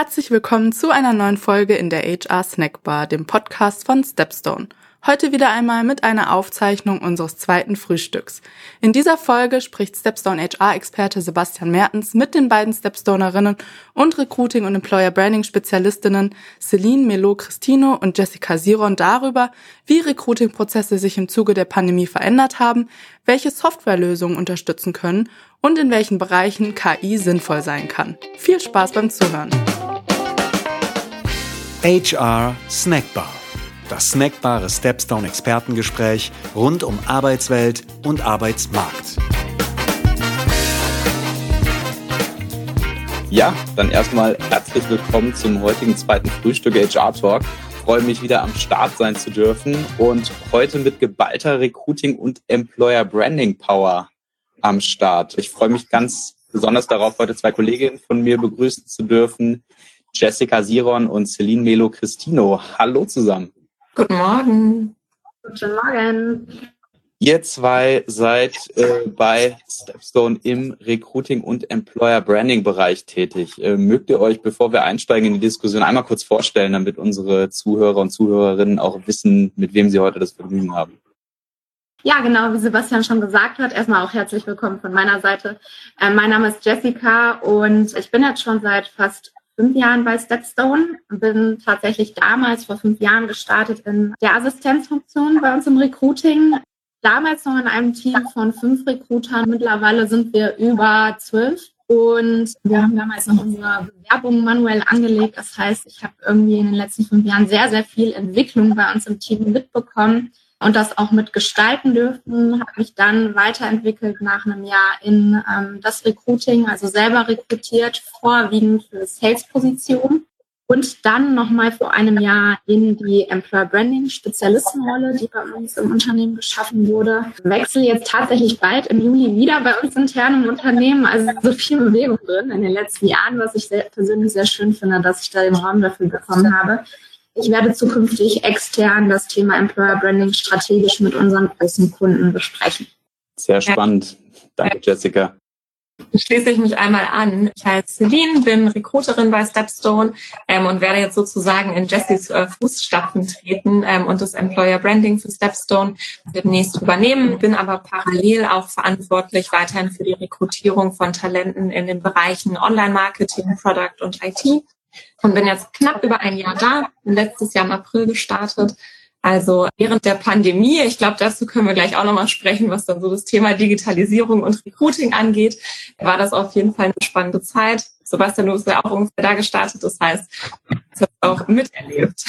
Herzlich willkommen zu einer neuen Folge in der HR Snackbar, dem Podcast von Stepstone. Heute wieder einmal mit einer Aufzeichnung unseres zweiten Frühstücks. In dieser Folge spricht Stepstone HR-Experte Sebastian Mertens mit den beiden Stepstonerinnen und Recruiting- und Employer-Branding-Spezialistinnen Celine Melo-Christino und Jessica Siron darüber, wie Recruiting-Prozesse sich im Zuge der Pandemie verändert haben, welche Softwarelösungen unterstützen können und in welchen Bereichen KI sinnvoll sein kann. Viel Spaß beim Zuhören. HR Snackbar. Das snackbare Stepstone-Expertengespräch rund um Arbeitswelt und Arbeitsmarkt. Ja, dann erstmal herzlich willkommen zum heutigen zweiten Frühstück HR Talk. Freue mich wieder am Start sein zu dürfen und heute mit geballter Recruiting und Employer Branding Power am Start. Ich freue mich ganz besonders darauf, heute zwei Kolleginnen von mir begrüßen zu dürfen, Jessica Siron und Celine Melo Christino. Hallo zusammen. Guten Morgen. Guten Morgen. Ihr zwei seid äh, bei Stepstone im Recruiting und Employer Branding Bereich tätig. Äh, mögt ihr euch, bevor wir einsteigen in die Diskussion, einmal kurz vorstellen, damit unsere Zuhörer und Zuhörerinnen auch wissen, mit wem sie heute das Vergnügen haben? Ja, genau, wie Sebastian schon gesagt hat. Erstmal auch herzlich willkommen von meiner Seite. Äh, mein Name ist Jessica und ich bin jetzt schon seit fast fünf Jahren bei Stepstone. Bin tatsächlich damals vor fünf Jahren gestartet in der Assistenzfunktion bei uns im Recruiting. Damals noch in einem Team von fünf Recruitern. Mittlerweile sind wir über zwölf. Und wir haben damals noch unsere Bewerbung manuell angelegt. Das heißt, ich habe irgendwie in den letzten fünf Jahren sehr, sehr viel Entwicklung bei uns im Team mitbekommen und das auch mitgestalten dürfen, habe mich dann weiterentwickelt nach einem Jahr in ähm, das Recruiting, also selber rekrutiert, vorwiegend für Sales-Positionen und dann nochmal vor einem Jahr in die Employer Branding Spezialistenrolle, die bei uns im Unternehmen geschaffen wurde. Wechsel jetzt tatsächlich bald im Juli wieder bei uns intern im Unternehmen. Also so viel Bewegung drin in den letzten Jahren, was ich sehr, persönlich sehr schön finde, dass ich da den Raum dafür bekommen habe. Ich werde zukünftig extern das Thema Employer Branding strategisch mit unseren großen Kunden besprechen. Sehr spannend. Danke, Jessica. Schließe ich mich einmal an. Ich heiße Celine, bin Recruiterin bei Stepstone ähm, und werde jetzt sozusagen in Jessys äh, Fußstapfen treten ähm, und das Employer Branding für Stepstone demnächst übernehmen. Bin aber parallel auch verantwortlich weiterhin für die Rekrutierung von Talenten in den Bereichen Online-Marketing, Product und IT und bin jetzt knapp über ein Jahr da, letztes Jahr im April gestartet. Also während der Pandemie, ich glaube, dazu können wir gleich auch nochmal sprechen, was dann so das Thema Digitalisierung und Recruiting angeht, war das auf jeden Fall eine spannende Zeit. Sebastian, du bist ja auch ungefähr da gestartet, das heißt, ich habe auch miterlebt.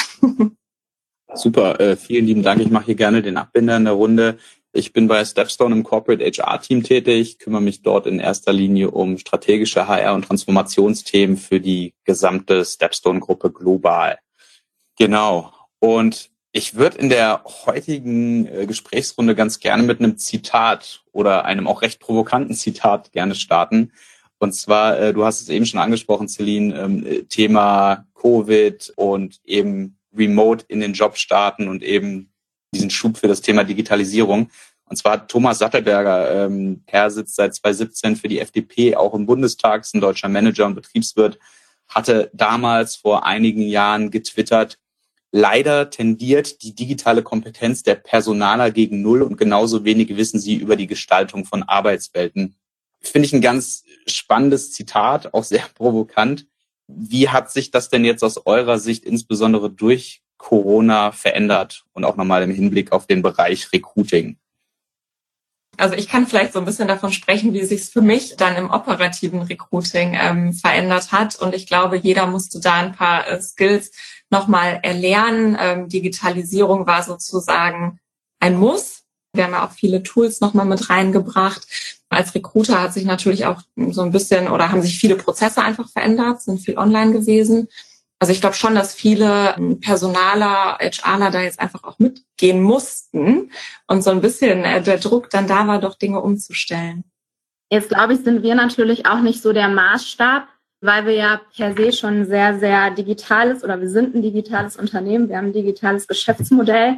Super, äh, vielen lieben Dank. Ich mache hier gerne den Abbinder in der Runde. Ich bin bei Stepstone im Corporate HR Team tätig, kümmere mich dort in erster Linie um strategische HR und Transformationsthemen für die gesamte Stepstone Gruppe global. Genau. Und ich würde in der heutigen äh, Gesprächsrunde ganz gerne mit einem Zitat oder einem auch recht provokanten Zitat gerne starten. Und zwar, äh, du hast es eben schon angesprochen, Celine, ähm, Thema Covid und eben remote in den Job starten und eben diesen Schub für das Thema Digitalisierung. Und zwar Thomas Sattelberger. Ähm, er sitzt seit 2017 für die FDP auch im Bundestag, ist ein deutscher Manager und Betriebswirt, hatte damals vor einigen Jahren getwittert, leider tendiert die digitale Kompetenz der Personaler gegen Null und genauso wenig wissen sie über die Gestaltung von Arbeitswelten. Finde ich ein ganz spannendes Zitat, auch sehr provokant. Wie hat sich das denn jetzt aus eurer Sicht insbesondere durch Corona verändert und auch nochmal im Hinblick auf den Bereich Recruiting? Also ich kann vielleicht so ein bisschen davon sprechen, wie sich es für mich dann im operativen Recruiting ähm, verändert hat. Und ich glaube, jeder musste da ein paar äh, Skills nochmal erlernen. Ähm, Digitalisierung war sozusagen ein Muss. Wir haben ja auch viele Tools nochmal mit reingebracht. Als Recruiter hat sich natürlich auch so ein bisschen oder haben sich viele Prozesse einfach verändert, sind viel online gewesen. Also ich glaube schon, dass viele Personaler, HRler da jetzt einfach auch mitgehen mussten und so ein bisschen äh, der Druck dann da war, doch Dinge umzustellen. Jetzt glaube ich, sind wir natürlich auch nicht so der Maßstab, weil wir ja per se schon sehr, sehr digitales oder wir sind ein digitales Unternehmen, wir haben ein digitales Geschäftsmodell.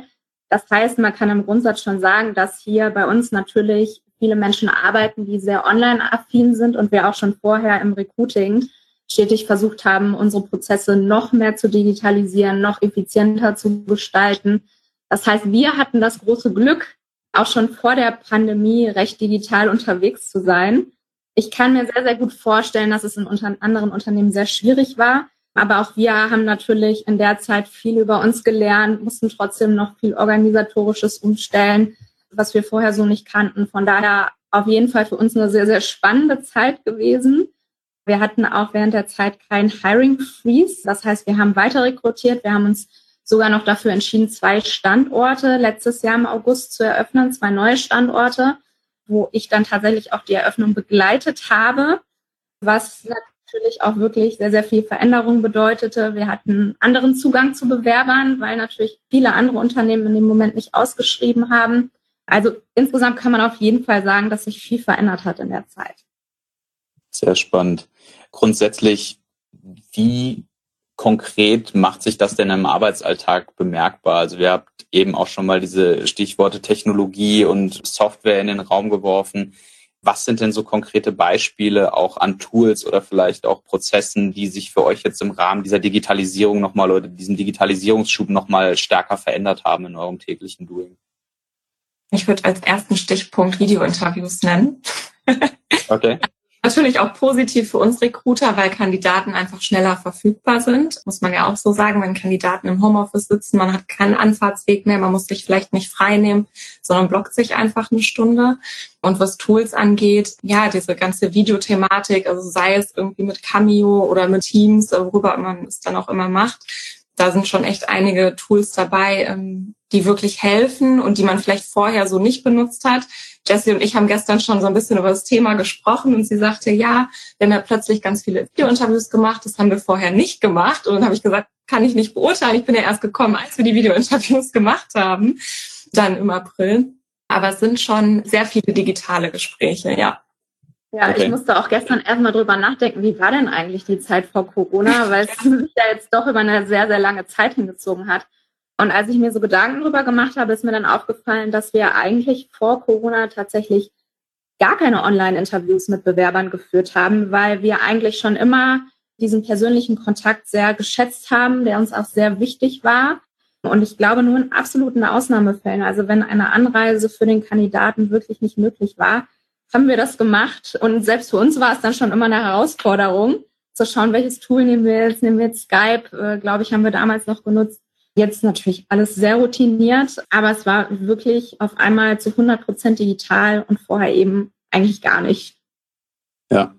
Das heißt, man kann im Grundsatz schon sagen, dass hier bei uns natürlich viele Menschen arbeiten, die sehr online-affin sind und wir auch schon vorher im Recruiting stetig versucht haben, unsere Prozesse noch mehr zu digitalisieren, noch effizienter zu gestalten. Das heißt, wir hatten das große Glück, auch schon vor der Pandemie recht digital unterwegs zu sein. Ich kann mir sehr, sehr gut vorstellen, dass es in anderen Unternehmen sehr schwierig war. Aber auch wir haben natürlich in der Zeit viel über uns gelernt, mussten trotzdem noch viel organisatorisches umstellen, was wir vorher so nicht kannten. Von daher auf jeden Fall für uns eine sehr, sehr spannende Zeit gewesen. Wir hatten auch während der Zeit kein Hiring Freeze. Das heißt, wir haben weiter rekrutiert. Wir haben uns sogar noch dafür entschieden, zwei Standorte letztes Jahr im August zu eröffnen, zwei neue Standorte, wo ich dann tatsächlich auch die Eröffnung begleitet habe, was natürlich auch wirklich sehr, sehr viel Veränderung bedeutete. Wir hatten anderen Zugang zu Bewerbern, weil natürlich viele andere Unternehmen in dem Moment nicht ausgeschrieben haben. Also insgesamt kann man auf jeden Fall sagen, dass sich viel verändert hat in der Zeit. Sehr spannend. Grundsätzlich, wie konkret macht sich das denn im Arbeitsalltag bemerkbar? Also wir habt eben auch schon mal diese Stichworte Technologie und Software in den Raum geworfen. Was sind denn so konkrete Beispiele auch an Tools oder vielleicht auch Prozessen, die sich für euch jetzt im Rahmen dieser Digitalisierung nochmal oder diesem Digitalisierungsschub nochmal stärker verändert haben in eurem täglichen Doing? Ich würde als ersten Stichpunkt Videointerviews nennen. Okay. Natürlich auch positiv für uns Recruiter, weil Kandidaten einfach schneller verfügbar sind. Muss man ja auch so sagen, wenn Kandidaten im Homeoffice sitzen, man hat keinen Anfahrtsweg mehr, man muss sich vielleicht nicht frei nehmen, sondern blockt sich einfach eine Stunde. Und was Tools angeht, ja, diese ganze Videothematik, also sei es irgendwie mit Cameo oder mit Teams, worüber man es dann auch immer macht, da sind schon echt einige Tools dabei, ähm, die wirklich helfen und die man vielleicht vorher so nicht benutzt hat. Jessie und ich haben gestern schon so ein bisschen über das Thema gesprochen und sie sagte, ja, wir haben ja plötzlich ganz viele Videointerviews gemacht, das haben wir vorher nicht gemacht. Und dann habe ich gesagt, kann ich nicht beurteilen. Ich bin ja erst gekommen, als wir die Videointerviews gemacht haben, dann im April. Aber es sind schon sehr viele digitale Gespräche, ja. Ja, okay. ich musste auch gestern erstmal drüber nachdenken, wie war denn eigentlich die Zeit vor Corona, weil es sich ja jetzt doch über eine sehr, sehr lange Zeit hingezogen hat. Und als ich mir so Gedanken drüber gemacht habe, ist mir dann aufgefallen, dass wir eigentlich vor Corona tatsächlich gar keine Online-Interviews mit Bewerbern geführt haben, weil wir eigentlich schon immer diesen persönlichen Kontakt sehr geschätzt haben, der uns auch sehr wichtig war. Und ich glaube, nur in absoluten Ausnahmefällen, also wenn eine Anreise für den Kandidaten wirklich nicht möglich war, haben wir das gemacht. Und selbst für uns war es dann schon immer eine Herausforderung, zu schauen, welches Tool nehmen wir jetzt. Nehmen wir jetzt Skype, äh, glaube ich, haben wir damals noch genutzt. Jetzt natürlich alles sehr routiniert, aber es war wirklich auf einmal zu 100 Prozent digital und vorher eben eigentlich gar nicht. Ja.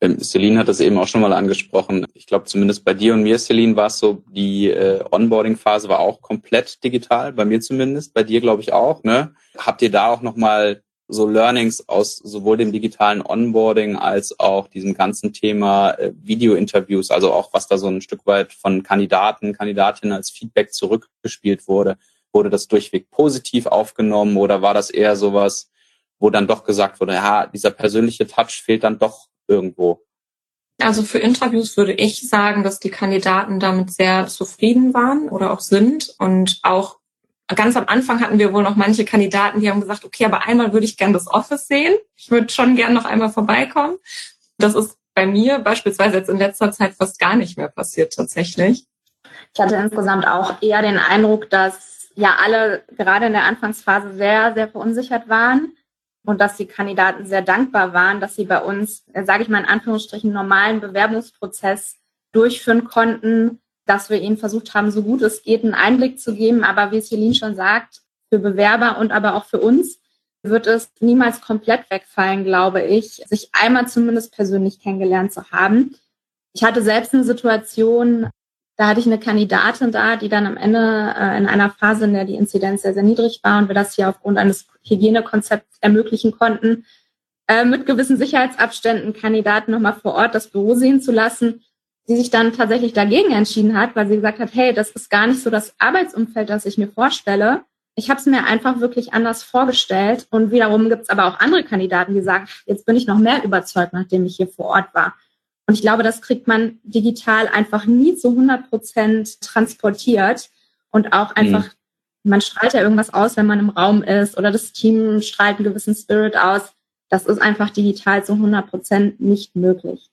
Ähm, Celine hat das eben auch schon mal angesprochen. Ich glaube, zumindest bei dir und mir, Celine, war es so, die äh, Onboarding-Phase war auch komplett digital, bei mir zumindest, bei dir glaube ich auch. Ne? Habt ihr da auch nochmal so Learnings aus sowohl dem digitalen Onboarding als auch diesem ganzen Thema äh, Video-Interviews, also auch was da so ein Stück weit von Kandidaten, Kandidatinnen als Feedback zurückgespielt wurde. Wurde das durchweg positiv aufgenommen oder war das eher sowas, wo dann doch gesagt wurde, ja, dieser persönliche Touch fehlt dann doch irgendwo? Also für Interviews würde ich sagen, dass die Kandidaten damit sehr zufrieden waren oder auch sind und auch ganz am Anfang hatten wir wohl noch manche Kandidaten, die haben gesagt, okay, aber einmal würde ich gern das Office sehen. Ich würde schon gern noch einmal vorbeikommen. Das ist bei mir beispielsweise jetzt in letzter Zeit fast gar nicht mehr passiert tatsächlich. Ich hatte insgesamt auch eher den Eindruck, dass ja alle gerade in der Anfangsphase sehr, sehr verunsichert waren und dass die Kandidaten sehr dankbar waren, dass sie bei uns, äh, sage ich mal in Anführungsstrichen, normalen Bewerbungsprozess durchführen konnten, dass wir ihnen versucht haben, so gut es geht, einen Einblick zu geben. Aber wie Celine schon sagt, für Bewerber und aber auch für uns wird es niemals komplett wegfallen, glaube ich, sich einmal zumindest persönlich kennengelernt zu haben. Ich hatte selbst eine Situation, da hatte ich eine Kandidatin da, die dann am Ende äh, in einer Phase, in der die Inzidenz sehr, sehr niedrig war und wir das hier aufgrund eines Hygienekonzepts ermöglichen konnten, äh, mit gewissen Sicherheitsabständen Kandidaten nochmal vor Ort das Büro sehen zu lassen sie sich dann tatsächlich dagegen entschieden hat, weil sie gesagt hat, hey, das ist gar nicht so das Arbeitsumfeld, das ich mir vorstelle. Ich habe es mir einfach wirklich anders vorgestellt. Und wiederum gibt es aber auch andere Kandidaten, die sagen, jetzt bin ich noch mehr überzeugt, nachdem ich hier vor Ort war. Und ich glaube, das kriegt man digital einfach nie zu 100 Prozent transportiert. Und auch mhm. einfach, mhm. man strahlt ja irgendwas aus, wenn man im Raum ist oder das Team strahlt einen gewissen Spirit aus. Das ist einfach digital zu 100 Prozent nicht möglich.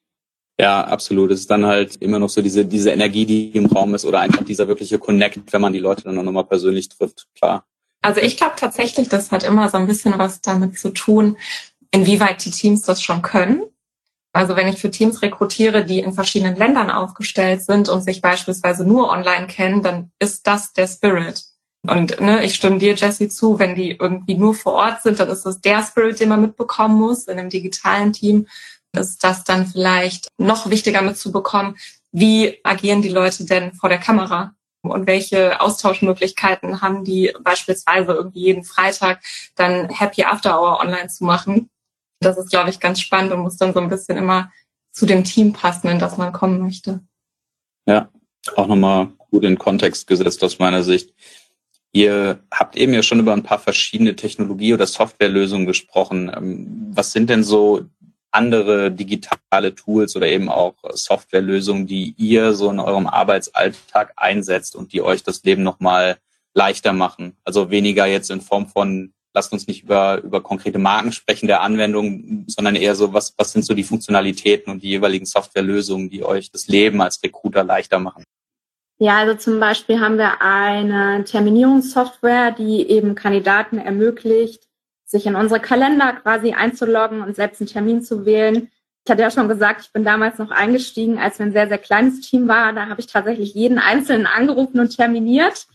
Ja, absolut. Es ist dann halt immer noch so diese, diese Energie, die im Raum ist oder einfach dieser wirkliche Connect, wenn man die Leute dann auch nochmal persönlich trifft, klar. Also ich glaube tatsächlich, das hat immer so ein bisschen was damit zu tun, inwieweit die Teams das schon können. Also wenn ich für Teams rekrutiere, die in verschiedenen Ländern aufgestellt sind und sich beispielsweise nur online kennen, dann ist das der Spirit. Und ne, ich stimme dir, Jesse, zu, wenn die irgendwie nur vor Ort sind, dann ist das der Spirit, den man mitbekommen muss. In einem digitalen Team ist das dann vielleicht noch wichtiger mitzubekommen. Wie agieren die Leute denn vor der Kamera? Und welche Austauschmöglichkeiten haben die beispielsweise irgendwie jeden Freitag dann Happy After Hour online zu machen? Das ist, glaube ich, ganz spannend und muss dann so ein bisschen immer zu dem Team passen, in das man kommen möchte. Ja, auch nochmal gut in Kontext gesetzt aus meiner Sicht. Ihr habt eben ja schon über ein paar verschiedene Technologie- oder Softwarelösungen gesprochen. Ähm, was sind denn so andere digitale Tools oder eben auch Softwarelösungen, die ihr so in eurem Arbeitsalltag einsetzt und die euch das Leben nochmal leichter machen? Also weniger jetzt in Form von lasst uns nicht über, über konkrete Marken sprechen der Anwendung, sondern eher so, was, was sind so die Funktionalitäten und die jeweiligen Softwarelösungen, die euch das Leben als Recruiter leichter machen? Ja, also zum Beispiel haben wir eine Terminierungssoftware, die eben Kandidaten ermöglicht, sich in unsere Kalender quasi einzuloggen und selbst einen Termin zu wählen. Ich hatte ja schon gesagt, ich bin damals noch eingestiegen, als wir ein sehr, sehr kleines Team war. Da habe ich tatsächlich jeden Einzelnen angerufen und terminiert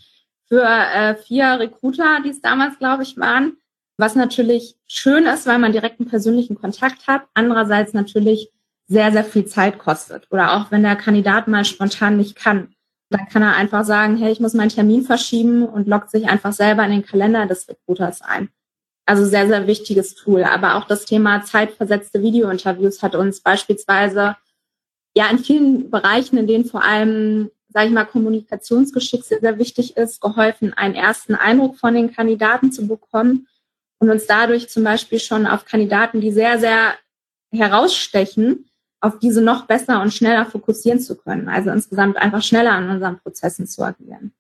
für äh, vier Recruiter, die es damals, glaube ich, waren. Was natürlich schön ist, weil man direkt einen persönlichen Kontakt hat. Andererseits natürlich sehr, sehr viel Zeit kostet. Oder auch wenn der Kandidat mal spontan nicht kann. Dann kann er einfach sagen, hey, ich muss meinen Termin verschieben und loggt sich einfach selber in den Kalender des Recruiters ein. Also sehr, sehr wichtiges Tool. Aber auch das Thema zeitversetzte Videointerviews hat uns beispielsweise ja in vielen Bereichen, in denen vor allem sage ich mal, Kommunikationsgeschick sehr, sehr wichtig ist, geholfen, einen ersten Eindruck von den Kandidaten zu bekommen und uns dadurch zum Beispiel schon auf Kandidaten, die sehr, sehr herausstechen, auf diese noch besser und schneller fokussieren zu können. Also insgesamt einfach schneller an unseren Prozessen zu agieren.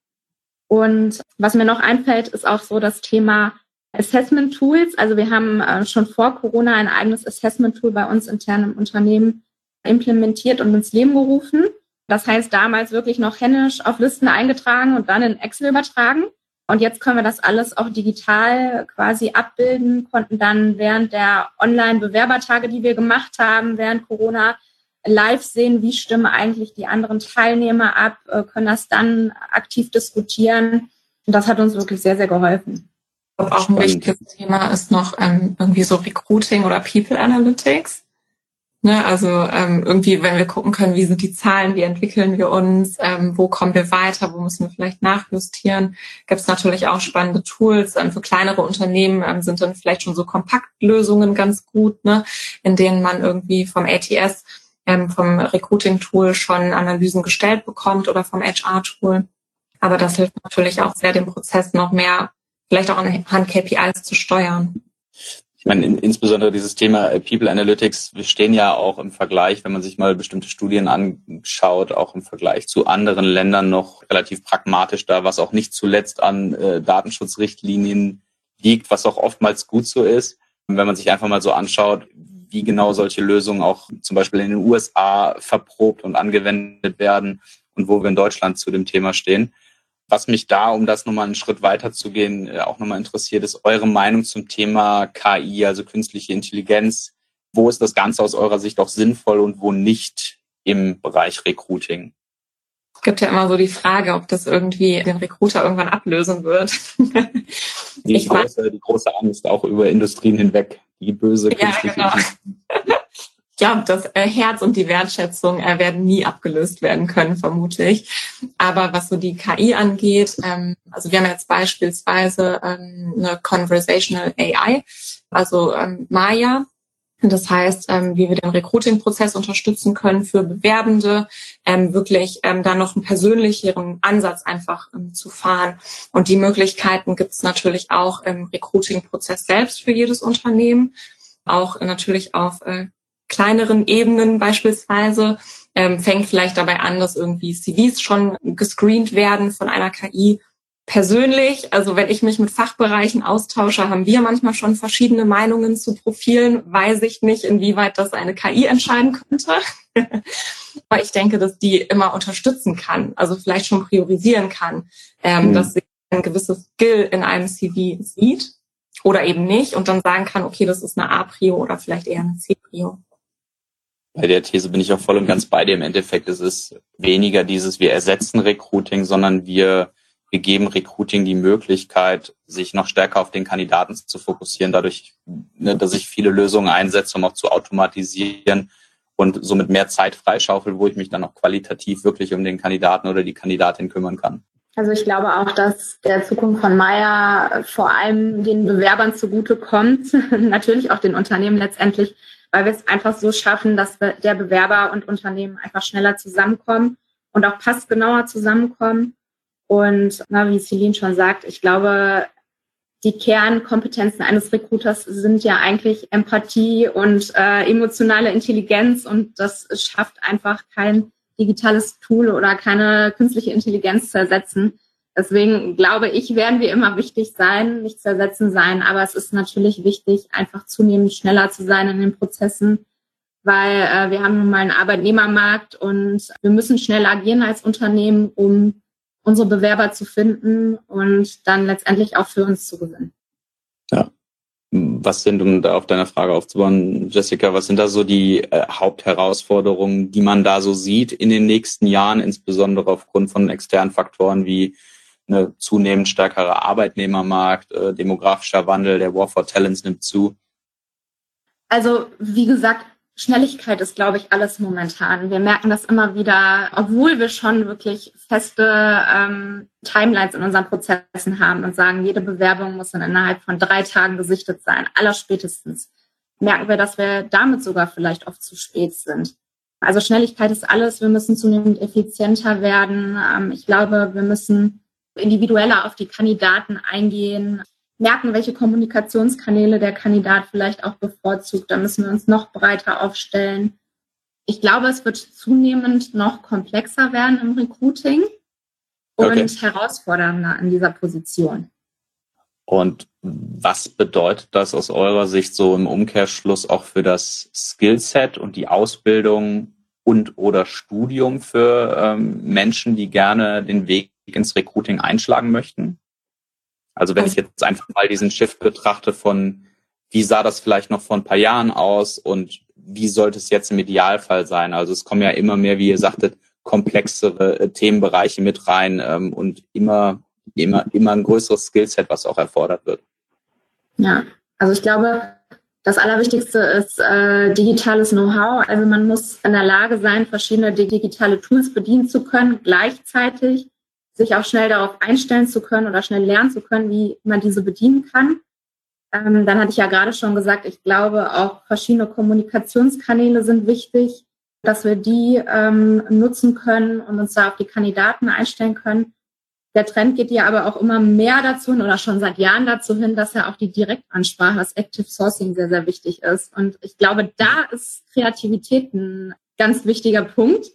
Und was mir noch einfällt, ist auch so das Thema Assessment Tools. Also wir haben äh, schon vor Corona ein eigenes Assessment Tool bei uns intern im Unternehmen implementiert und ins Leben gerufen. Das heißt, damals wirklich noch händisch auf Listen eingetragen und dann in Excel übertragen. Und jetzt können wir das alles auch digital quasi abbilden, konnten dann während der Online-Bewerbertage, die wir gemacht haben, während Corona, live sehen, wie stimmen eigentlich die anderen Teilnehmer ab, äh, können das dann aktiv diskutieren. Und das hat uns wirklich sehr, sehr geholfen. Auch ein wichtiges Thema ist noch ähm, irgendwie so Recruiting oder People Analytics. Ne, also ähm, irgendwie, wenn wir gucken können, wie sind die Zahlen, wie entwickeln wir uns, ähm, wo kommen wir weiter, wo müssen wir vielleicht nachjustieren, gibt es natürlich auch spannende Tools. Ähm, für kleinere Unternehmen ähm, sind dann vielleicht schon so Kompaktlösungen ganz gut, ne, in denen man irgendwie vom ATS, ähm, vom Recruiting-Tool schon Analysen gestellt bekommt oder vom HR-Tool. Aber das hilft natürlich auch sehr, den Prozess noch mehr, vielleicht auch anhand KPIs zu steuern. Ich meine, in, insbesondere dieses Thema äh, People Analytics, wir stehen ja auch im Vergleich, wenn man sich mal bestimmte Studien anschaut, auch im Vergleich zu anderen Ländern noch relativ pragmatisch da, was auch nicht zuletzt an äh, Datenschutzrichtlinien liegt, was auch oftmals gut so ist. Und wenn man sich einfach mal so anschaut, wie genau solche Lösungen auch zum Beispiel in den USA verprobt und angewendet werden und wo wir in Deutschland zu dem Thema stehen. Was mich da, um das nochmal einen Schritt weiter zu gehen, äh, auch nochmal interessiert, ist eure Meinung zum Thema KI, also künstliche Intelligenz. Wo ist das Ganze aus eurer Sicht auch sinnvoll und wo nicht im Bereich Recruiting? Es gibt ja immer so die Frage, ob das irgendwie den Recruiter irgendwann ablösen wird. die, große, die große Angst auch über Industrien hinweg, die böse künstliche ja, genau. ich glaube, das äh, Herz und die Wertschätzung äh, werden nie abgelöst werden können, vermutlich. Aber was so die KI angeht, ähm, also wir haben jetzt beispielsweise ähm, eine Conversational AI, also ähm, Maya. Das heißt, wie wir den Recruiting-Prozess unterstützen können für Bewerbende, wirklich da noch einen persönlicheren Ansatz einfach zu fahren. Und die Möglichkeiten gibt es natürlich auch im Recruiting-Prozess selbst für jedes Unternehmen auch natürlich auf äh, kleineren Ebenen beispielsweise ähm, fängt vielleicht dabei an, dass irgendwie CVs schon gescreent werden von einer KI persönlich, also wenn ich mich mit Fachbereichen austausche, haben wir manchmal schon verschiedene Meinungen zu Profilen. Weiß ich nicht, inwieweit das eine KI entscheiden könnte. Aber ich denke, dass die immer unterstützen kann, also vielleicht schon priorisieren kann, ähm, mhm. dass sie ein gewisses Skill in einem CV sieht oder eben nicht und dann sagen kann, okay, das ist eine A-Prio oder vielleicht eher eine C-Prio. Bei der These bin ich auch voll und ganz bei dir. Im Endeffekt ist es weniger dieses, wir ersetzen Recruiting, sondern wir, wir geben Recruiting die Möglichkeit, sich noch stärker auf den Kandidaten zu fokussieren, dadurch, ne, dass ich viele Lösungen einsetze, um auch zu automatisieren und somit mehr Zeit freischaufel, wo ich mich dann auch qualitativ wirklich um den Kandidaten oder die Kandidatin kümmern kann. Also ich glaube auch, dass der Zukunft von Meier vor allem den Bewerbern zugute kommt, natürlich auch den Unternehmen letztendlich, weil wir es einfach so schaffen, dass der Bewerber und Unternehmen einfach schneller zusammenkommen und auch passgenauer zusammenkommen. Und na, wie Celine schon sagt, ich glaube, die Kernkompetenzen eines Recruiters sind ja eigentlich Empathie und äh, emotionale Intelligenz und das schafft einfach kein digitales Tool oder keine künstliche Intelligenz zu ersetzen. Deswegen glaube ich, werden wir immer wichtig sein, nicht zu ersetzen sein. Aber es ist natürlich wichtig, einfach zunehmend schneller zu sein in den Prozessen, weil äh, wir haben nun mal einen Arbeitnehmermarkt und wir müssen schnell agieren als Unternehmen, um unsere Bewerber zu finden und dann letztendlich auch für uns zu gewinnen. Ja. Was sind, um da auf deine Frage aufzubauen, Jessica, was sind da so die äh, Hauptherausforderungen, die man da so sieht in den nächsten Jahren, insbesondere aufgrund von externen Faktoren wie eine zunehmend stärkere Arbeitnehmermarkt, äh, demografischer Wandel, der War for Talents nimmt zu? Also, wie gesagt, Schnelligkeit ist, glaube ich, alles momentan. Wir merken das immer wieder, obwohl wir schon wirklich feste ähm, Timelines in unseren Prozessen haben und sagen, jede Bewerbung muss dann innerhalb von drei Tagen gesichtet sein, allerspätestens. Merken wir, dass wir damit sogar vielleicht oft zu spät sind. Also Schnelligkeit ist alles. Wir müssen zunehmend effizienter werden. Ähm, ich glaube, wir müssen individueller auf die Kandidaten eingehen merken, welche Kommunikationskanäle der Kandidat vielleicht auch bevorzugt. Da müssen wir uns noch breiter aufstellen. Ich glaube, es wird zunehmend noch komplexer werden im Recruiting und okay. herausfordernder in dieser Position. Und was bedeutet das aus eurer Sicht so im Umkehrschluss auch für das Skillset und die Ausbildung und oder Studium für ähm, Menschen, die gerne den Weg ins Recruiting einschlagen möchten? Also wenn ich jetzt einfach mal diesen Shift betrachte von, wie sah das vielleicht noch vor ein paar Jahren aus und wie sollte es jetzt im Idealfall sein? Also es kommen ja immer mehr, wie ihr sagtet, komplexere äh, Themenbereiche mit rein ähm, und immer, immer, immer ein größeres Skillset, was auch erfordert wird. Ja, also ich glaube, das Allerwichtigste ist äh, digitales Know-how. Also man muss in der Lage sein, verschiedene digitale Tools bedienen zu können, gleichzeitig sich auch schnell darauf einstellen zu können oder schnell lernen zu können, wie man diese bedienen kann. Ähm, dann hatte ich ja gerade schon gesagt, ich glaube auch verschiedene Kommunikationskanäle sind wichtig, dass wir die ähm, nutzen können und uns da auf die Kandidaten einstellen können. Der Trend geht ja aber auch immer mehr dazu hin oder schon seit Jahren dazu hin, dass ja auch die Direktansprache, das Active Sourcing sehr, sehr wichtig ist. Und ich glaube, da ist Kreativität ein ganz wichtiger Punkt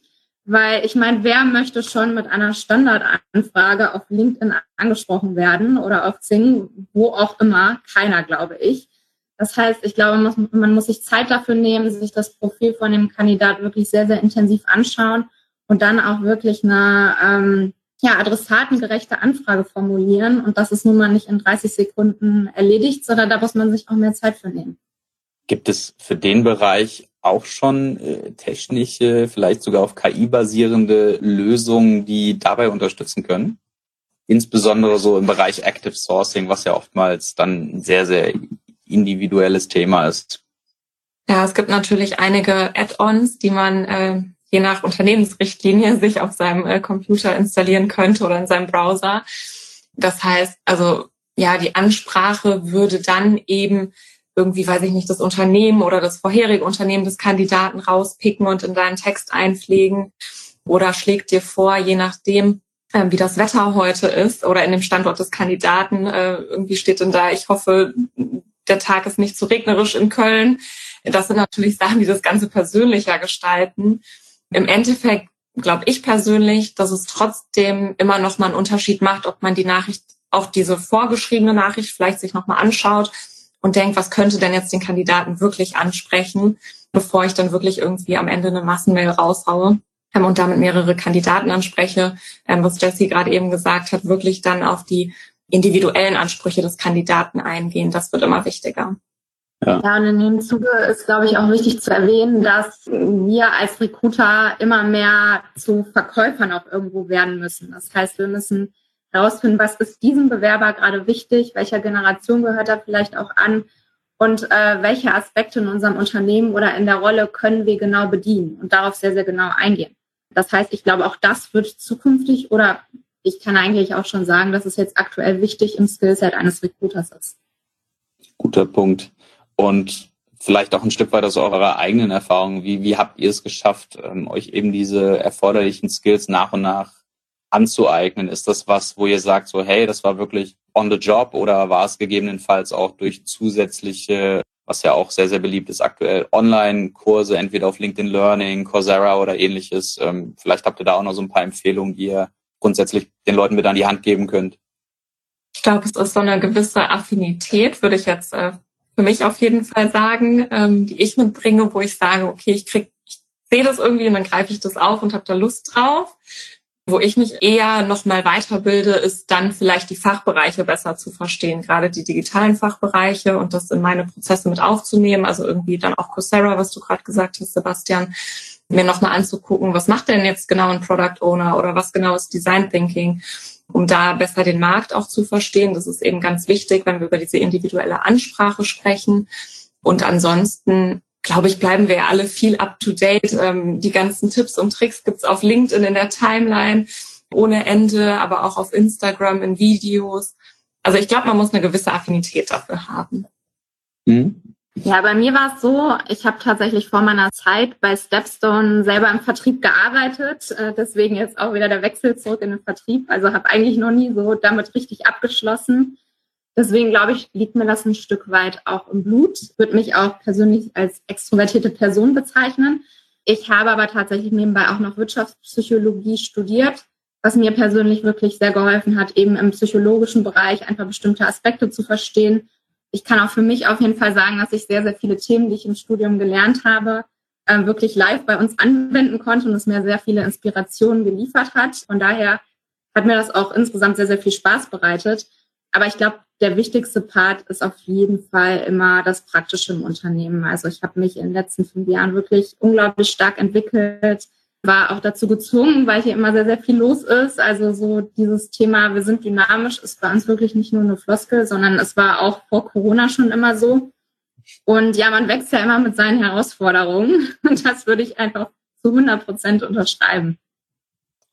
weil ich meine, wer möchte schon mit einer Standardanfrage auf LinkedIn angesprochen werden oder auf Zing, wo auch immer? Keiner, glaube ich. Das heißt, ich glaube, man muss, man muss sich Zeit dafür nehmen, sich das Profil von dem Kandidat wirklich sehr, sehr intensiv anschauen und dann auch wirklich eine ähm, ja, adressatengerechte Anfrage formulieren. Und das ist nun mal nicht in 30 Sekunden erledigt, sondern da muss man sich auch mehr Zeit für nehmen. Gibt es für den Bereich auch schon äh, technische, vielleicht sogar auf KI basierende Lösungen, die dabei unterstützen können? Insbesondere so im Bereich Active Sourcing, was ja oftmals dann ein sehr, sehr individuelles Thema ist. Ja, es gibt natürlich einige Add-ons, die man äh, je nach Unternehmensrichtlinie sich auf seinem äh, Computer installieren könnte oder in seinem Browser. Das heißt, also ja, die Ansprache würde dann eben irgendwie, weiß ich nicht, das Unternehmen oder das vorherige Unternehmen des Kandidaten rauspicken und in deinen Text einpflegen oder schlägt dir vor, je nachdem, äh, wie das Wetter heute ist oder in dem Standort des Kandidaten, äh, irgendwie steht denn da, ich hoffe, der Tag ist nicht zu regnerisch in Köln. Das sind natürlich Sachen, die das Ganze persönlicher gestalten. Im Endeffekt glaube ich persönlich, dass es trotzdem immer noch mal einen Unterschied macht, ob man die Nachricht, auch diese vorgeschriebene Nachricht vielleicht sich noch mal anschaut und denkt, was könnte denn jetzt den Kandidaten wirklich ansprechen, bevor ich dann wirklich irgendwie am Ende eine Massenmail raushaue ähm, und damit mehrere Kandidaten anspreche, ähm, was Jessie gerade eben gesagt hat, wirklich dann auf die individuellen Ansprüche des Kandidaten eingehen. Das wird immer wichtiger. Ja. ja, und in dem Zuge ist, glaube ich, auch wichtig zu erwähnen, dass wir als Recruiter immer mehr zu Verkäufern auch irgendwo werden müssen. Das heißt, wir müssen herausfinden, was ist diesem Bewerber gerade wichtig, welcher Generation gehört er vielleicht auch an und äh, welche Aspekte in unserem Unternehmen oder in der Rolle können wir genau bedienen und darauf sehr, sehr genau eingehen. Das heißt, ich glaube, auch das wird zukünftig oder ich kann eigentlich auch schon sagen, dass es jetzt aktuell wichtig im Skillset eines Recruiters ist. Guter Punkt. Und vielleicht auch ein Stück weit aus eurer eigenen Erfahrung. Wie, wie habt ihr es geschafft, ähm, euch eben diese erforderlichen Skills nach und nach anzueignen? Ist das was, wo ihr sagt, so, hey, das war wirklich on the job oder war es gegebenenfalls auch durch zusätzliche, was ja auch sehr, sehr beliebt ist aktuell, Online-Kurse, entweder auf LinkedIn Learning, Coursera oder ähnliches? Ähm, vielleicht habt ihr da auch noch so ein paar Empfehlungen, die ihr grundsätzlich den Leuten mit an die Hand geben könnt. Ich glaube, es ist so eine gewisse Affinität, würde ich jetzt äh, für mich auf jeden Fall sagen, ähm, die ich mitbringe, wo ich sage, okay, ich krieg, ich sehe das irgendwie und dann greife ich das auf und habe da Lust drauf. Wo ich mich eher nochmal weiterbilde, ist dann vielleicht die Fachbereiche besser zu verstehen, gerade die digitalen Fachbereiche und das in meine Prozesse mit aufzunehmen. Also irgendwie dann auch Coursera, was du gerade gesagt hast, Sebastian, mir nochmal anzugucken, was macht denn jetzt genau ein Product Owner oder was genau ist Design Thinking um da besser den Markt auch zu verstehen. Das ist eben ganz wichtig, wenn wir über diese individuelle Ansprache sprechen. Und ansonsten, glaube ich, bleiben wir ja alle viel up-to-date. Ähm, die ganzen Tipps und Tricks gibt's auf LinkedIn in der Timeline ohne Ende, aber auch auf Instagram in Videos. Also ich glaube, man muss eine gewisse Affinität dafür haben. Mhm. Ja, bei mir war es so, ich habe tatsächlich vor meiner Zeit bei Stepstone selber im Vertrieb gearbeitet, äh, deswegen jetzt auch wieder der Wechsel zurück in den Vertrieb. Also habe eigentlich noch nie so damit richtig abgeschlossen. Deswegen glaube ich, liegt mir das ein Stück weit auch im Blut. Würde mich auch persönlich als extrovertierte Person bezeichnen. Ich habe aber tatsächlich nebenbei auch noch Wirtschaftspsychologie studiert, was mir persönlich wirklich sehr geholfen hat, eben im psychologischen Bereich einfach bestimmte Aspekte zu verstehen ich kann auch für mich auf jeden Fall sagen, dass ich sehr, sehr viele Themen, die ich im Studium gelernt habe, äh, wirklich live bei uns anwenden konnte und es mir sehr viele Inspirationen geliefert hat. Von daher hat mir das auch insgesamt sehr, sehr viel Spaß bereitet. Aber ich glaube, der wichtigste Part ist auf jeden Fall immer das Praktische im Unternehmen. Also ich habe mich in den letzten fünf Jahren wirklich unglaublich stark entwickelt war auch dazu gezwungen, weil hier immer sehr, sehr viel los ist. Also so dieses Thema, wir sind dynamisch, ist bei uns wirklich nicht nur eine Floskel, sondern es war auch vor Corona schon immer so. Und ja, man wächst ja immer mit seinen Herausforderungen. Und das würde ich einfach zu 100 Prozent unterschreiben.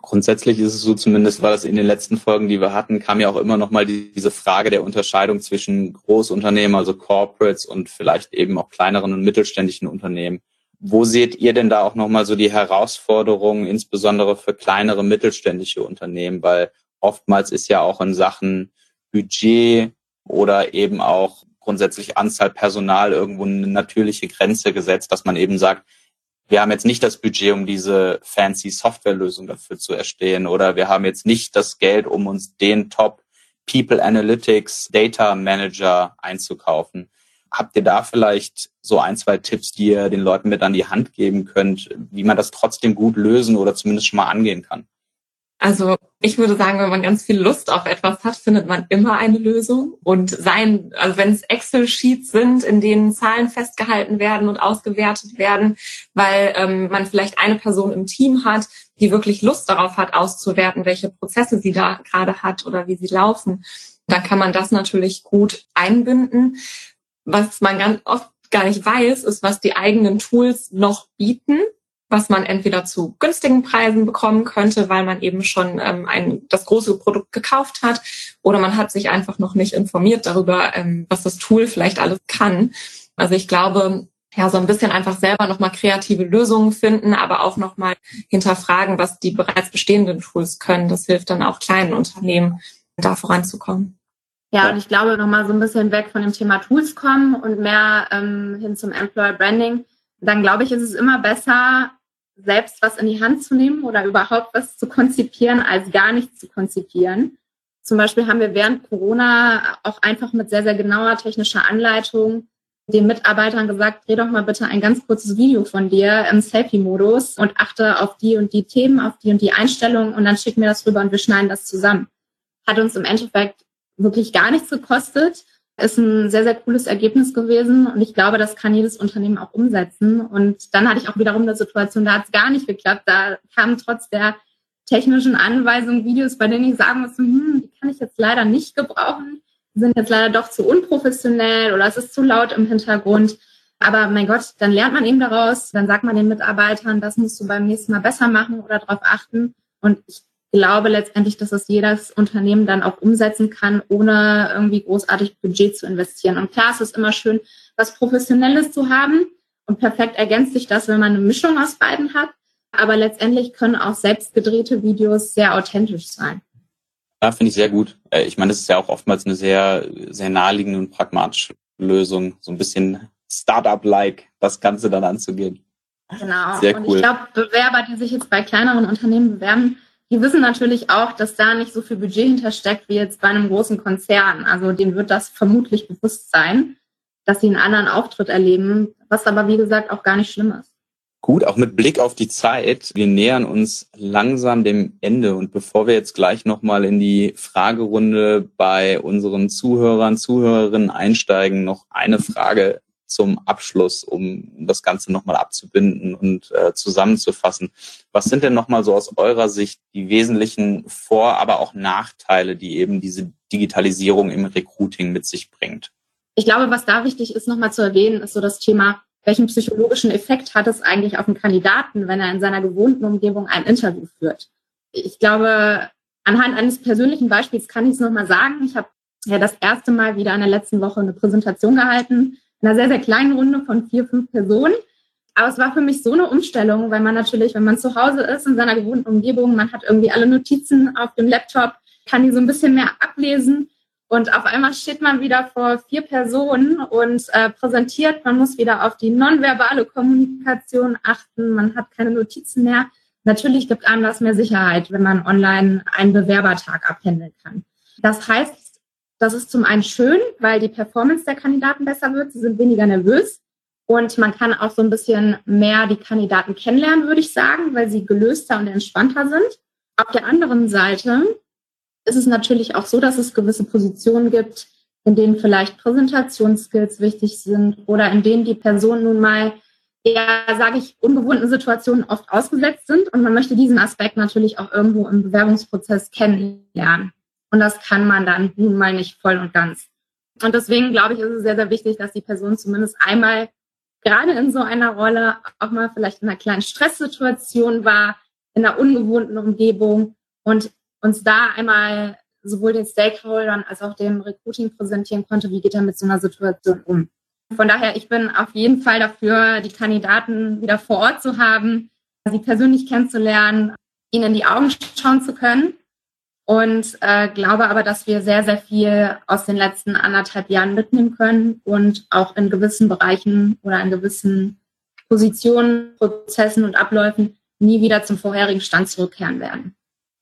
Grundsätzlich ist es so, zumindest war das in den letzten Folgen, die wir hatten, kam ja auch immer noch mal diese Frage der Unterscheidung zwischen Großunternehmen, also Corporates und vielleicht eben auch kleineren und mittelständischen Unternehmen. Wo seht ihr denn da auch nochmal so die Herausforderungen, insbesondere für kleinere mittelständische Unternehmen? Weil oftmals ist ja auch in Sachen Budget oder eben auch grundsätzlich Anzahl Personal irgendwo eine natürliche Grenze gesetzt, dass man eben sagt, wir haben jetzt nicht das Budget, um diese fancy Softwarelösung dafür zu erstehen oder wir haben jetzt nicht das Geld, um uns den Top People Analytics Data Manager einzukaufen. Habt ihr da vielleicht so ein, zwei Tipps, die ihr den Leuten mit an die Hand geben könnt, wie man das trotzdem gut lösen oder zumindest schon mal angehen kann? Also ich würde sagen, wenn man ganz viel Lust auf etwas hat, findet man immer eine Lösung. Und sein, also wenn es Excel-Sheets sind, in denen Zahlen festgehalten werden und ausgewertet werden, weil ähm, man vielleicht eine Person im Team hat, die wirklich Lust darauf hat, auszuwerten, welche Prozesse sie da gerade hat oder wie sie laufen, dann kann man das natürlich gut einbinden. Was man ganz oft gar nicht weiß, ist, was die eigenen Tools noch bieten, was man entweder zu günstigen Preisen bekommen könnte, weil man eben schon ähm, ein, das große Produkt gekauft hat, oder man hat sich einfach noch nicht informiert darüber, ähm, was das Tool vielleicht alles kann. Also ich glaube, ja, so ein bisschen einfach selber nochmal kreative Lösungen finden, aber auch nochmal hinterfragen, was die bereits bestehenden Tools können. Das hilft dann auch kleinen Unternehmen, da voranzukommen. Ja, und ich glaube, nochmal so ein bisschen weg von dem Thema Tools kommen und mehr ähm, hin zum Employer Branding. Dann glaube ich, ist es immer besser, selbst was in die Hand zu nehmen oder überhaupt was zu konzipieren, als gar nichts zu konzipieren. Zum Beispiel haben wir während Corona auch einfach mit sehr, sehr genauer technischer Anleitung den Mitarbeitern gesagt, dreh doch mal bitte ein ganz kurzes Video von dir im Selfie-Modus und achte auf die und die Themen, auf die und die Einstellungen und dann schick mir das rüber und wir schneiden das zusammen. Hat uns im Endeffekt wirklich gar nichts gekostet. Ist ein sehr, sehr cooles Ergebnis gewesen und ich glaube, das kann jedes Unternehmen auch umsetzen. Und dann hatte ich auch wiederum eine Situation, da hat es gar nicht geklappt. Da kamen trotz der technischen Anweisungen Videos, bei denen ich sagen musste, hm, die kann ich jetzt leider nicht gebrauchen sind jetzt leider doch zu unprofessionell oder es ist zu laut im Hintergrund. Aber mein Gott, dann lernt man eben daraus, dann sagt man den Mitarbeitern, das musst du beim nächsten Mal besser machen oder darauf achten. Und ich glaube letztendlich, dass das jedes Unternehmen dann auch umsetzen kann, ohne irgendwie großartig Budget zu investieren. Und klar, es ist immer schön, was Professionelles zu haben. Und perfekt ergänzt sich das, wenn man eine Mischung aus beiden hat. Aber letztendlich können auch selbst gedrehte Videos sehr authentisch sein. Ja, finde ich sehr gut. Äh, ich meine, das ist ja auch oftmals eine sehr, sehr naheliegende und pragmatische Lösung, so ein bisschen Startup-like das Ganze dann anzugehen. Genau. Sehr und cool. ich glaube, Bewerber, die sich jetzt bei kleineren Unternehmen bewerben, die wissen natürlich auch, dass da nicht so viel Budget hintersteckt wie jetzt bei einem großen Konzern. Also denen wird das vermutlich bewusst sein, dass sie einen anderen Auftritt erleben, was aber wie gesagt auch gar nicht schlimm ist. Gut, auch mit Blick auf die Zeit. Wir nähern uns langsam dem Ende. Und bevor wir jetzt gleich nochmal in die Fragerunde bei unseren Zuhörern, Zuhörerinnen einsteigen, noch eine Frage zum Abschluss, um das Ganze nochmal abzubinden und äh, zusammenzufassen. Was sind denn nochmal so aus eurer Sicht die wesentlichen Vor-, aber auch Nachteile, die eben diese Digitalisierung im Recruiting mit sich bringt? Ich glaube, was da wichtig ist, nochmal zu erwähnen, ist so das Thema welchen psychologischen Effekt hat es eigentlich auf einen Kandidaten, wenn er in seiner gewohnten Umgebung ein Interview führt? Ich glaube, anhand eines persönlichen Beispiels kann ich es nochmal sagen. Ich habe ja das erste Mal wieder in der letzten Woche eine Präsentation gehalten, einer sehr, sehr kleinen Runde von vier, fünf Personen. Aber es war für mich so eine Umstellung, weil man natürlich, wenn man zu Hause ist, in seiner gewohnten Umgebung, man hat irgendwie alle Notizen auf dem Laptop, kann die so ein bisschen mehr ablesen. Und auf einmal steht man wieder vor vier Personen und äh, präsentiert. Man muss wieder auf die nonverbale Kommunikation achten. Man hat keine Notizen mehr. Natürlich gibt einem das mehr Sicherheit, wenn man online einen Bewerbertag abhändeln kann. Das heißt, das ist zum einen schön, weil die Performance der Kandidaten besser wird. Sie sind weniger nervös. Und man kann auch so ein bisschen mehr die Kandidaten kennenlernen, würde ich sagen, weil sie gelöster und entspannter sind. Auf der anderen Seite ist es natürlich auch so, dass es gewisse Positionen gibt, in denen vielleicht Präsentationsskills wichtig sind oder in denen die Person nun mal eher, sage ich, ungewohnten Situationen oft ausgesetzt sind. Und man möchte diesen Aspekt natürlich auch irgendwo im Bewerbungsprozess kennenlernen. Und das kann man dann nun mal nicht voll und ganz. Und deswegen glaube ich, ist es sehr, sehr wichtig, dass die Person zumindest einmal gerade in so einer Rolle auch mal vielleicht in einer kleinen Stresssituation war, in einer ungewohnten Umgebung und uns da einmal sowohl den Stakeholdern als auch dem Recruiting präsentieren konnte, wie geht er mit so einer Situation um. Von daher, ich bin auf jeden Fall dafür, die Kandidaten wieder vor Ort zu haben, sie persönlich kennenzulernen, ihnen in die Augen schauen zu können. Und äh, glaube aber, dass wir sehr, sehr viel aus den letzten anderthalb Jahren mitnehmen können und auch in gewissen Bereichen oder in gewissen Positionen, Prozessen und Abläufen nie wieder zum vorherigen Stand zurückkehren werden.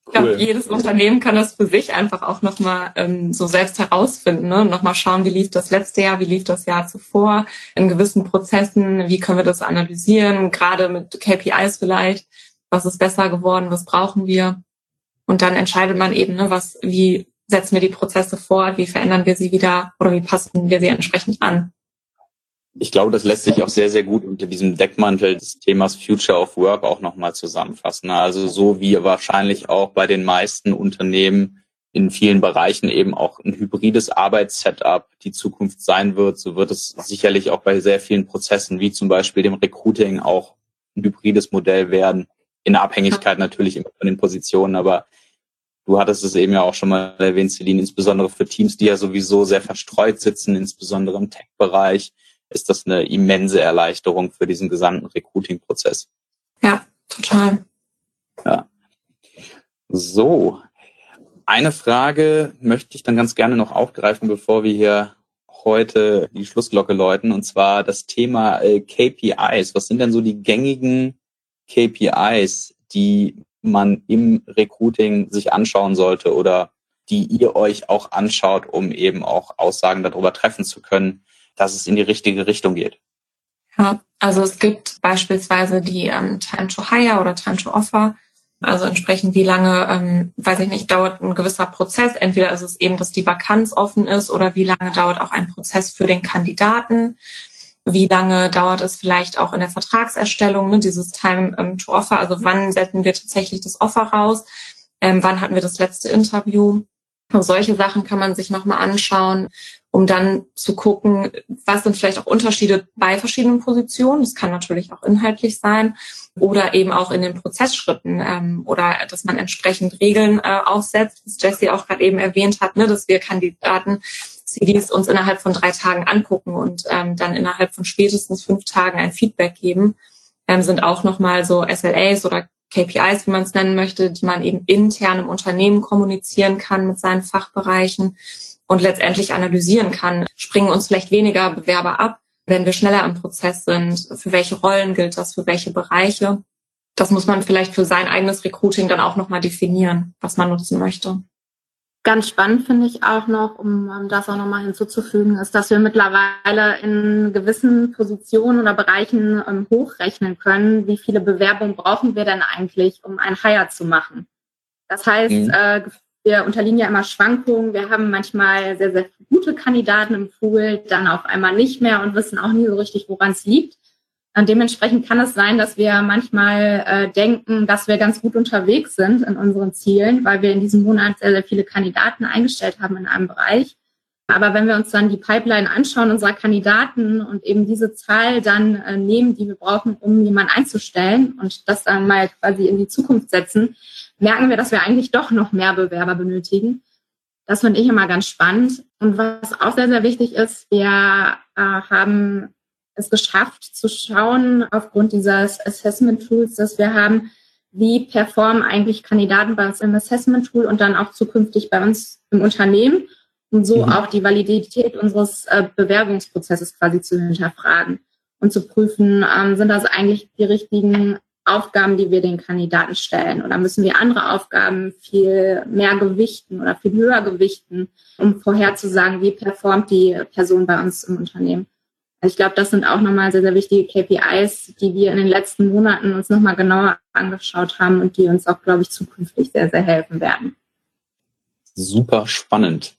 Ich glaube, jedes Unternehmen kann das für sich einfach auch nochmal ähm, so selbst herausfinden ne? und nochmal schauen, wie lief das letzte Jahr, wie lief das Jahr zuvor, in gewissen Prozessen, wie können wir das analysieren, gerade mit KPIs vielleicht, was ist besser geworden, was brauchen wir. Und dann entscheidet man eben, ne, was, wie setzen wir die Prozesse fort, wie verändern wir sie wieder oder wie passen wir sie entsprechend an ich glaube, das lässt sich auch sehr, sehr gut unter diesem Deckmantel des Themas Future of Work auch nochmal zusammenfassen. Also so wie wahrscheinlich auch bei den meisten Unternehmen in vielen Bereichen eben auch ein hybrides Arbeitssetup die Zukunft sein wird, so wird es sicherlich auch bei sehr vielen Prozessen, wie zum Beispiel dem Recruiting, auch ein hybrides Modell werden. In Abhängigkeit natürlich immer von den Positionen, aber du hattest es eben ja auch schon mal erwähnt, Celine, insbesondere für Teams, die ja sowieso sehr verstreut sitzen, insbesondere im Tech-Bereich ist das eine immense Erleichterung für diesen gesamten Recruiting-Prozess. Ja, total. Ja. So, eine Frage möchte ich dann ganz gerne noch aufgreifen, bevor wir hier heute die Schlussglocke läuten, und zwar das Thema äh, KPIs. Was sind denn so die gängigen KPIs, die man im Recruiting sich anschauen sollte oder die ihr euch auch anschaut, um eben auch Aussagen darüber treffen zu können, dass es in die richtige Richtung geht? Ja, also es gibt beispielsweise die ähm, Time to Hire oder Time to Offer. Also entsprechend, wie lange, ähm, weiß ich nicht, dauert ein gewisser Prozess. Entweder ist es eben, dass die Vakanz offen ist oder wie lange dauert auch ein Prozess für den Kandidaten. Wie lange dauert es vielleicht auch in der Vertragserstellung, ne, dieses Time ähm, to Offer? Also wann senden wir tatsächlich das Offer raus? Ähm, wann hatten wir das letzte Interview? Solche Sachen kann man sich nochmal anschauen, um dann zu gucken, was sind vielleicht auch Unterschiede bei verschiedenen Positionen. Das kann natürlich auch inhaltlich sein oder eben auch in den Prozessschritten ähm, oder dass man entsprechend Regeln äh, aufsetzt, was Jesse auch gerade eben erwähnt hat, ne, dass wir Kandidaten CDs uns innerhalb von drei Tagen angucken und ähm, dann innerhalb von spätestens fünf Tagen ein Feedback geben, ähm, sind auch nochmal so SLAs oder KPIs, wie man es nennen möchte, die man eben intern im Unternehmen kommunizieren kann mit seinen Fachbereichen und letztendlich analysieren kann. Springen uns vielleicht weniger Bewerber ab, wenn wir schneller im Prozess sind? Für welche Rollen gilt das? Für welche Bereiche? Das muss man vielleicht für sein eigenes Recruiting dann auch nochmal definieren, was man nutzen möchte. Ganz spannend finde ich auch noch, um, um das auch nochmal hinzuzufügen, ist, dass wir mittlerweile in gewissen Positionen oder Bereichen ähm, hochrechnen können, wie viele Bewerbungen brauchen wir denn eigentlich, um ein Hire zu machen. Das heißt, mhm. äh, wir unterliegen ja immer Schwankungen. Wir haben manchmal sehr, sehr gute Kandidaten im Pool, dann auf einmal nicht mehr und wissen auch nie so richtig, woran es liegt. Und dementsprechend kann es sein, dass wir manchmal äh, denken, dass wir ganz gut unterwegs sind in unseren Zielen, weil wir in diesem Monat sehr, sehr viele Kandidaten eingestellt haben in einem Bereich. Aber wenn wir uns dann die Pipeline anschauen unserer Kandidaten und eben diese Zahl dann äh, nehmen, die wir brauchen, um jemanden einzustellen und das dann mal quasi in die Zukunft setzen, merken wir, dass wir eigentlich doch noch mehr Bewerber benötigen. Das finde ich immer ganz spannend. Und was auch sehr, sehr wichtig ist, wir äh, haben es geschafft zu schauen, aufgrund dieses Assessment Tools, dass wir haben, wie performen eigentlich Kandidaten bei uns im Assessment Tool und dann auch zukünftig bei uns im Unternehmen und so mhm. auch die Validität unseres äh, Bewerbungsprozesses quasi zu hinterfragen und zu prüfen, ähm, sind das eigentlich die richtigen Aufgaben, die wir den Kandidaten stellen oder müssen wir andere Aufgaben viel mehr gewichten oder viel höher gewichten, um vorherzusagen, wie performt die Person bei uns im Unternehmen. Ich glaube, das sind auch nochmal sehr, sehr wichtige KPIs, die wir in den letzten Monaten uns nochmal genauer angeschaut haben und die uns auch, glaube ich, zukünftig sehr, sehr helfen werden. Super spannend.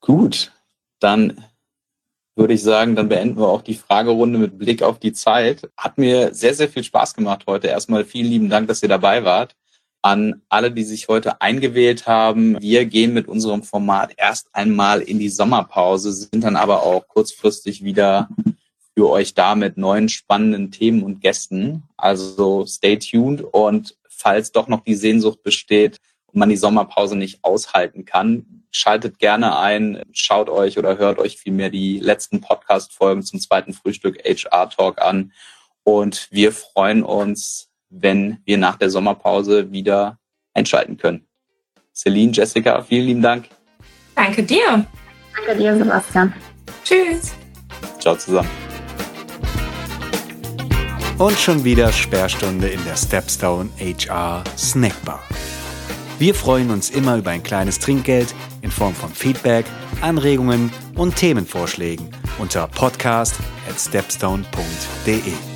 Gut, dann würde ich sagen, dann beenden wir auch die Fragerunde mit Blick auf die Zeit. Hat mir sehr, sehr viel Spaß gemacht heute. Erstmal vielen lieben Dank, dass ihr dabei wart an alle, die sich heute eingewählt haben. Wir gehen mit unserem Format erst einmal in die Sommerpause, sind dann aber auch kurzfristig wieder für euch da mit neuen spannenden Themen und Gästen. Also stay tuned und falls doch noch die Sehnsucht besteht und man die Sommerpause nicht aushalten kann, schaltet gerne ein, schaut euch oder hört euch vielmehr die letzten Podcast-Folgen zum zweiten Frühstück HR Talk an. Und wir freuen uns wenn wir nach der Sommerpause wieder einschalten können. Celine, Jessica, vielen lieben Dank. Danke dir. Danke dir, Sebastian. Tschüss. Ciao zusammen. Und schon wieder Sperrstunde in der Stepstone HR Snackbar. Wir freuen uns immer über ein kleines Trinkgeld in Form von Feedback, Anregungen und Themenvorschlägen unter podcast at stepstone.de.